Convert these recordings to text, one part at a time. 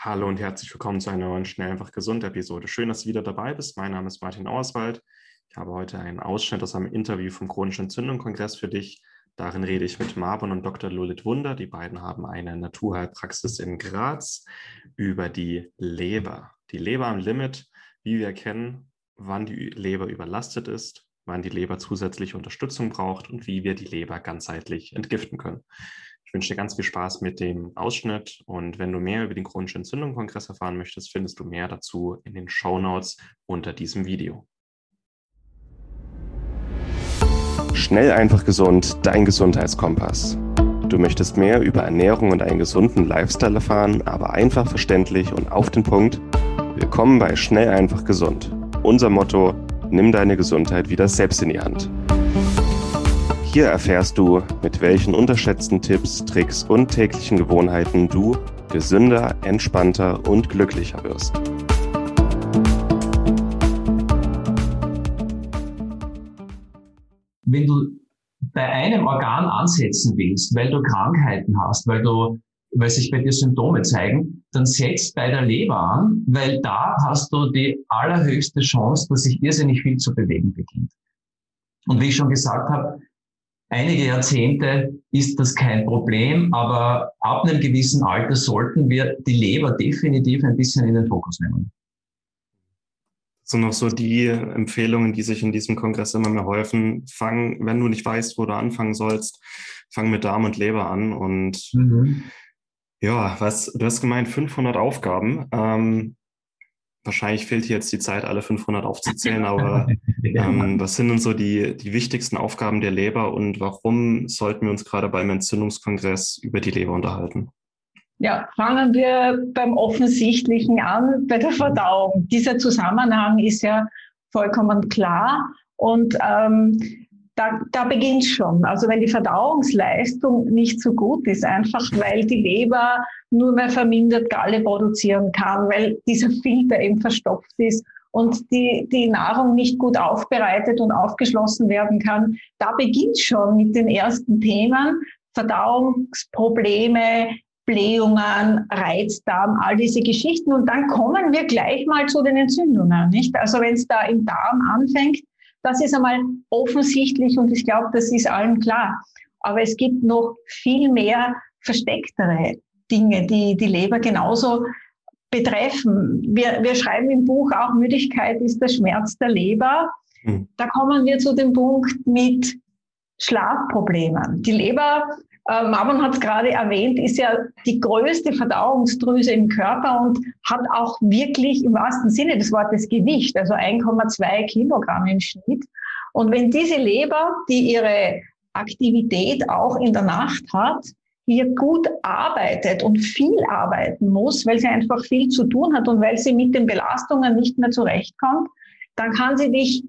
Hallo und herzlich willkommen zu einer neuen Schnell einfach gesund Episode. Schön, dass du wieder dabei bist. Mein Name ist Martin Auerswald. Ich habe heute einen Ausschnitt aus einem Interview vom Chronischen Entzündung-Kongress für dich. Darin rede ich mit Marvin und Dr. Lulit Wunder. Die beiden haben eine Naturheilpraxis in Graz über die Leber. Die Leber am Limit, wie wir erkennen, wann die Leber überlastet ist, wann die Leber zusätzliche Unterstützung braucht und wie wir die Leber ganzheitlich entgiften können. Ich wünsche dir ganz viel Spaß mit dem Ausschnitt und wenn du mehr über den chronischen Entzündung-Kongress erfahren möchtest, findest du mehr dazu in den Show Notes unter diesem Video. Schnell einfach gesund, dein Gesundheitskompass. Du möchtest mehr über Ernährung und einen gesunden Lifestyle erfahren, aber einfach verständlich und auf den Punkt? Willkommen bei Schnell einfach gesund. Unser Motto: Nimm deine Gesundheit wieder selbst in die Hand. Hier erfährst du, mit welchen unterschätzten Tipps, Tricks und täglichen Gewohnheiten du gesünder, entspannter und glücklicher wirst. Wenn du bei einem Organ ansetzen willst, weil du Krankheiten hast, weil du weil sich bei dir Symptome zeigen, dann setzt bei der Leber an, weil da hast du die allerhöchste Chance, dass sich irrsinnig viel zu bewegen beginnt. Und wie ich schon gesagt habe, einige Jahrzehnte ist das kein Problem, aber ab einem gewissen Alter sollten wir die Leber definitiv ein bisschen in den Fokus nehmen. Das sind noch so die Empfehlungen, die sich in diesem Kongress immer mehr häufen. Fang, wenn du nicht weißt, wo du anfangen sollst, fang mit Darm und Leber an. Und mhm. ja, was, du hast gemeint, 500 Aufgaben. Ähm, wahrscheinlich fehlt hier jetzt die Zeit, alle 500 aufzuzählen, aber ähm, was sind denn so die, die wichtigsten Aufgaben der Leber und warum sollten wir uns gerade beim Entzündungskongress über die Leber unterhalten? Ja, fangen wir beim Offensichtlichen an, bei der Verdauung. Dieser Zusammenhang ist ja vollkommen klar und ähm, da, da beginnt schon. Also wenn die Verdauungsleistung nicht so gut ist, einfach weil die Leber nur mehr vermindert Galle produzieren kann, weil dieser Filter eben verstopft ist und die, die Nahrung nicht gut aufbereitet und aufgeschlossen werden kann, da beginnt schon mit den ersten Themen, Verdauungsprobleme, Blähungen, Reizdarm, all diese Geschichten. Und dann kommen wir gleich mal zu den Entzündungen, nicht? Also wenn es da im Darm anfängt, das ist einmal offensichtlich und ich glaube, das ist allen klar. Aber es gibt noch viel mehr verstecktere Dinge, die die Leber genauso betreffen. Wir, wir schreiben im Buch auch, Müdigkeit ist der Schmerz der Leber. Mhm. Da kommen wir zu dem Punkt mit Schlafproblemen. Die Leber, äh, Marvin hat es gerade erwähnt, ist ja die größte Verdauungsdrüse im Körper und hat auch wirklich im wahrsten Sinne des Wortes Gewicht, also 1,2 Kilogramm im Schnitt. Und wenn diese Leber, die ihre Aktivität auch in der Nacht hat, hier gut arbeitet und viel arbeiten muss, weil sie einfach viel zu tun hat und weil sie mit den Belastungen nicht mehr zurechtkommt, dann kann sie dich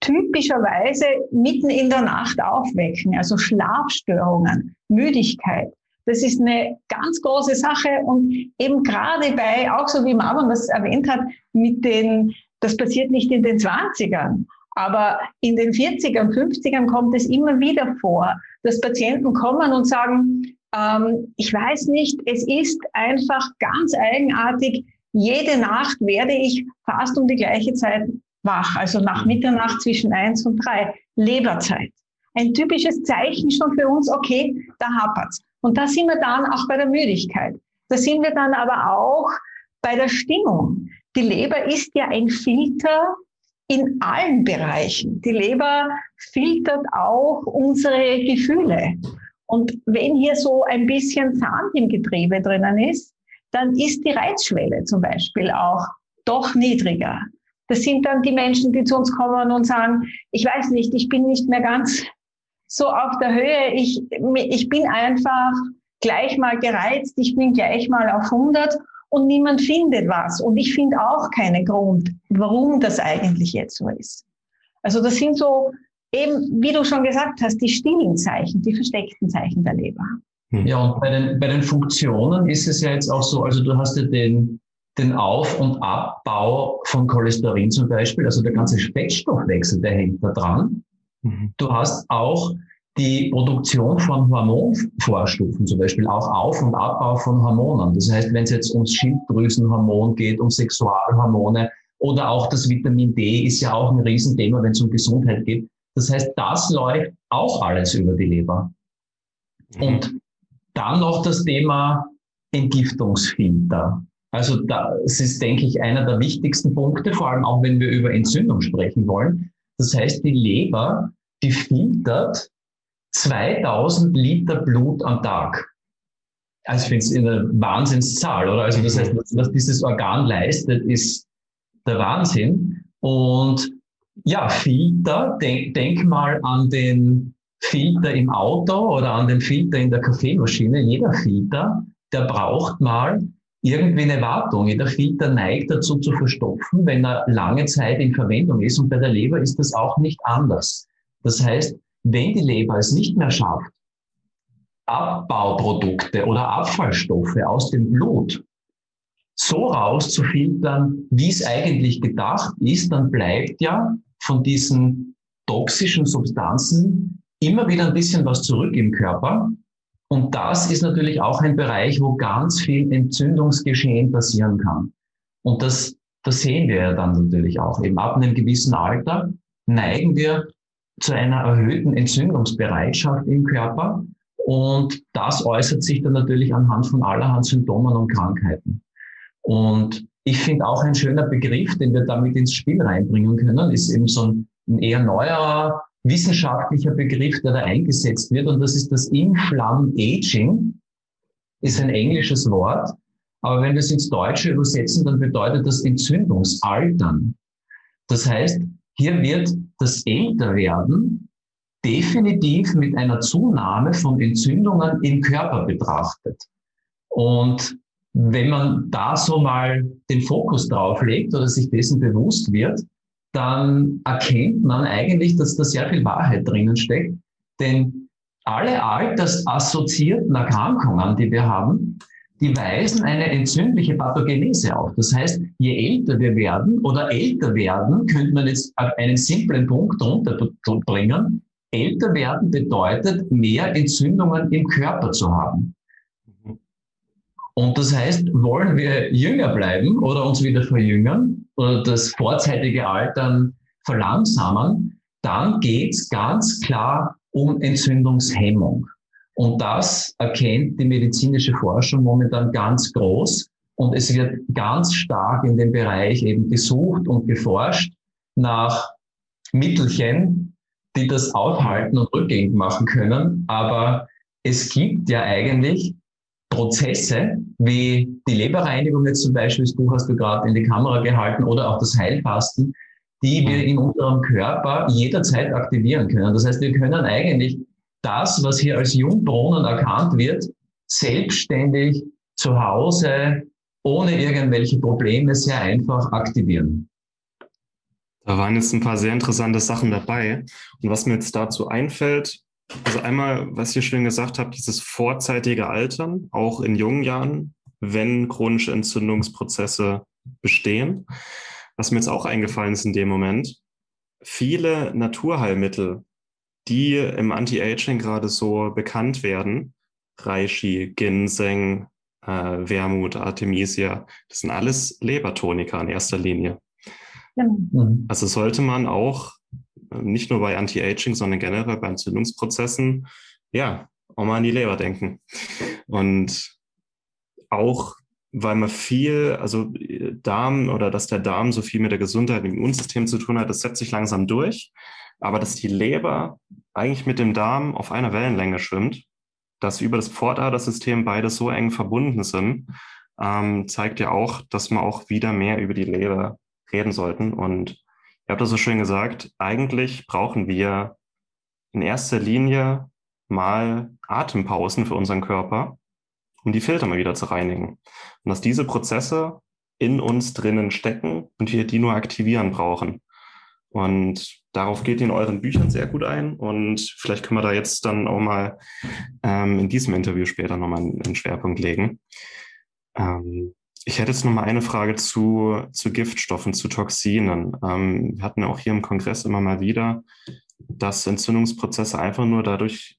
typischerweise mitten in der Nacht aufwecken, also Schlafstörungen, Müdigkeit. Das ist eine ganz große Sache und eben gerade bei, auch so wie Marvin das erwähnt hat, mit den, das passiert nicht in den 20ern, aber in den 40ern, 50ern kommt es immer wieder vor, dass Patienten kommen und sagen, ähm, ich weiß nicht, es ist einfach ganz eigenartig. Jede Nacht werde ich fast um die gleiche Zeit wach, also nach mhm. Mitternacht zwischen eins und drei Leberzeit. Ein typisches Zeichen schon für uns, okay, da hapert's. Und da sind wir dann auch bei der Müdigkeit. Da sind wir dann aber auch bei der Stimmung. Die Leber ist ja ein Filter in allen Bereichen. Die Leber filtert auch unsere Gefühle. Und wenn hier so ein bisschen Sand im Getriebe drinnen ist, dann ist die Reizschwelle zum Beispiel auch doch niedriger. Das sind dann die Menschen, die zu uns kommen und sagen, ich weiß nicht, ich bin nicht mehr ganz so auf der Höhe, ich, ich bin einfach gleich mal gereizt, ich bin gleich mal auf 100 und niemand findet was. Und ich finde auch keinen Grund, warum das eigentlich jetzt so ist. Also das sind so eben, wie du schon gesagt hast, die stillen Zeichen, die versteckten Zeichen der Leber. Ja, und bei den, bei den Funktionen ist es ja jetzt auch so, also du hast ja den, den Auf- und Abbau von Cholesterin zum Beispiel, also der ganze Fettstoffwechsel, der hängt da dran. Mhm. Du hast auch die Produktion von Hormonvorstufen, zum Beispiel auch Auf- und Abbau von Hormonen. Das heißt, wenn es jetzt ums Schilddrüsenhormon geht, um Sexualhormone oder auch das Vitamin D ist ja auch ein Riesenthema, wenn es um Gesundheit geht. Das heißt, das läuft auch alles über die Leber. Mhm. Und dann noch das Thema Entgiftungsfilter. Also das ist, denke ich, einer der wichtigsten Punkte, vor allem auch wenn wir über Entzündung sprechen wollen. Das heißt, die Leber, die filtert 2000 Liter Blut am Tag. Also ich finde es eine Wahnsinnszahl, oder? Also das heißt, was, was dieses Organ leistet, ist der Wahnsinn. Und ja, Filter, denk, denk mal an den Filter im Auto oder an den Filter in der Kaffeemaschine. Jeder Filter, der braucht mal irgendwie eine Wartung. Jeder Filter neigt dazu zu verstopfen, wenn er lange Zeit in Verwendung ist. Und bei der Leber ist das auch nicht anders. Das heißt, wenn die Leber es nicht mehr schafft, Abbauprodukte oder Abfallstoffe aus dem Blut so rauszufiltern, wie es eigentlich gedacht ist, dann bleibt ja von diesen toxischen Substanzen immer wieder ein bisschen was zurück im Körper. Und das ist natürlich auch ein Bereich, wo ganz viel Entzündungsgeschehen passieren kann. Und das, das sehen wir ja dann natürlich auch. Eben ab einem gewissen Alter neigen wir zu einer erhöhten Entzündungsbereitschaft im Körper. Und das äußert sich dann natürlich anhand von allerhand Symptomen und Krankheiten. Und ich finde auch ein schöner Begriff, den wir damit ins Spiel reinbringen können, ist eben so ein, ein eher neuer wissenschaftlicher Begriff, der da eingesetzt wird. Und das ist das Inflamm Aging. Ist ein englisches Wort. Aber wenn wir es ins Deutsche übersetzen, dann bedeutet das Entzündungsaltern. Das heißt, hier wird das Älterwerden definitiv mit einer Zunahme von Entzündungen im Körper betrachtet. Und wenn man da so mal den Fokus drauf legt oder sich dessen bewusst wird, dann erkennt man eigentlich, dass da sehr viel Wahrheit drinnen steckt. Denn alle altersassoziierten Erkrankungen, die wir haben, die weisen eine entzündliche Pathogenese auf. Das heißt, je älter wir werden oder älter werden, könnte man jetzt einen simplen Punkt runterbringen. Älter werden bedeutet, mehr Entzündungen im Körper zu haben. Und das heißt, wollen wir jünger bleiben oder uns wieder verjüngern oder das vorzeitige Altern verlangsamen, dann geht es ganz klar um Entzündungshemmung. Und das erkennt die medizinische Forschung momentan ganz groß. Und es wird ganz stark in dem Bereich eben gesucht und geforscht nach Mittelchen, die das aufhalten und rückgängig machen können. Aber es gibt ja eigentlich Prozesse, wie die Leberreinigung jetzt zum Beispiel, das Buch hast du gerade in die Kamera gehalten, oder auch das Heilfasten, die wir in unserem Körper jederzeit aktivieren können. Das heißt, wir können eigentlich das, was hier als Jungbrunnen erkannt wird, selbstständig zu Hause ohne irgendwelche Probleme sehr einfach aktivieren. Da waren jetzt ein paar sehr interessante Sachen dabei. Und was mir jetzt dazu einfällt, also einmal, was ihr schön gesagt habt, dieses vorzeitige Altern, auch in jungen Jahren, wenn chronische Entzündungsprozesse bestehen. Was mir jetzt auch eingefallen ist in dem Moment, viele Naturheilmittel, die im Anti-Aging gerade so bekannt werden, Reishi, Ginseng, äh, Wermut, Artemisia, das sind alles Lebertoniker in erster Linie. Genau. Also sollte man auch nicht nur bei Anti-Aging, sondern generell bei Entzündungsprozessen, ja, auch mal an die Leber denken. Und auch, weil man viel, also Darm oder dass der Darm so viel mit der Gesundheit im Immunsystem zu tun hat, das setzt sich langsam durch. Aber dass die Leber eigentlich mit dem Darm auf einer Wellenlänge schwimmt, dass über das Pfortadersystem beide so eng verbunden sind, ähm, zeigt ja auch, dass wir auch wieder mehr über die Leber reden sollten. Und Ihr habt das so schön gesagt, eigentlich brauchen wir in erster Linie mal Atempausen für unseren Körper, um die Filter mal wieder zu reinigen. Und dass diese Prozesse in uns drinnen stecken und wir die nur aktivieren brauchen. Und darauf geht in euren Büchern sehr gut ein. Und vielleicht können wir da jetzt dann auch mal ähm, in diesem Interview später nochmal einen Schwerpunkt legen. Ähm, ich hätte jetzt noch mal eine Frage zu, zu Giftstoffen, zu Toxinen. Ähm, wir hatten auch hier im Kongress immer mal wieder dass Entzündungsprozesse einfach nur dadurch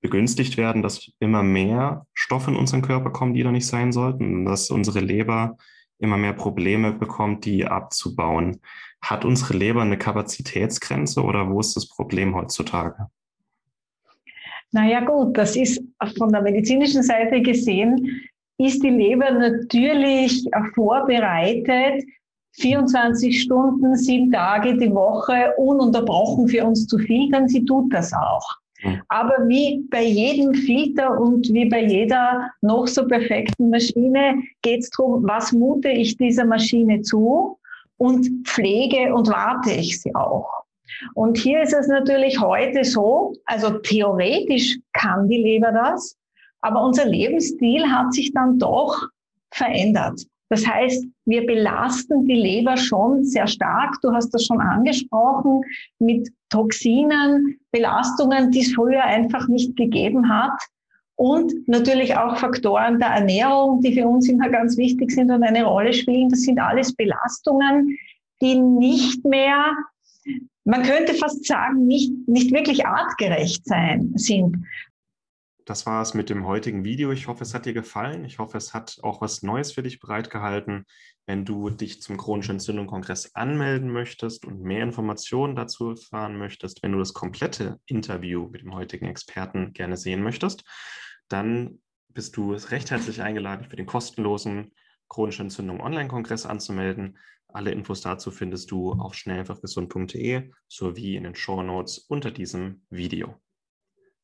begünstigt werden, dass immer mehr Stoffe in unseren Körper kommen, die da nicht sein sollten, dass unsere Leber immer mehr Probleme bekommt, die abzubauen. Hat unsere Leber eine Kapazitätsgrenze oder wo ist das Problem heutzutage? Naja gut, das ist von der medizinischen Seite gesehen, ist die Leber natürlich vorbereitet, 24 Stunden, sieben Tage die Woche ununterbrochen für uns zu filtern. Sie tut das auch. Aber wie bei jedem Filter und wie bei jeder noch so perfekten Maschine geht es darum, was mute ich dieser Maschine zu und pflege und warte ich sie auch. Und hier ist es natürlich heute so, also theoretisch kann die Leber das, aber unser Lebensstil hat sich dann doch verändert. Das heißt, wir belasten die Leber schon sehr stark. Du hast das schon angesprochen mit Toxinen, Belastungen, die es früher einfach nicht gegeben hat. Und natürlich auch Faktoren der Ernährung, die für uns immer ganz wichtig sind und eine Rolle spielen. Das sind alles Belastungen, die nicht mehr, man könnte fast sagen, nicht, nicht wirklich artgerecht sein sind das war es mit dem heutigen Video. Ich hoffe, es hat dir gefallen. Ich hoffe, es hat auch was Neues für dich bereitgehalten. Wenn du dich zum chronischen Entzündung-Kongress anmelden möchtest und mehr Informationen dazu erfahren möchtest, wenn du das komplette Interview mit dem heutigen Experten gerne sehen möchtest, dann bist du recht herzlich eingeladen, für den kostenlosen chronische Entzündung Online-Kongress anzumelden. Alle Infos dazu findest du auf schnelleinfachgesund.de sowie in den Show Notes unter diesem Video.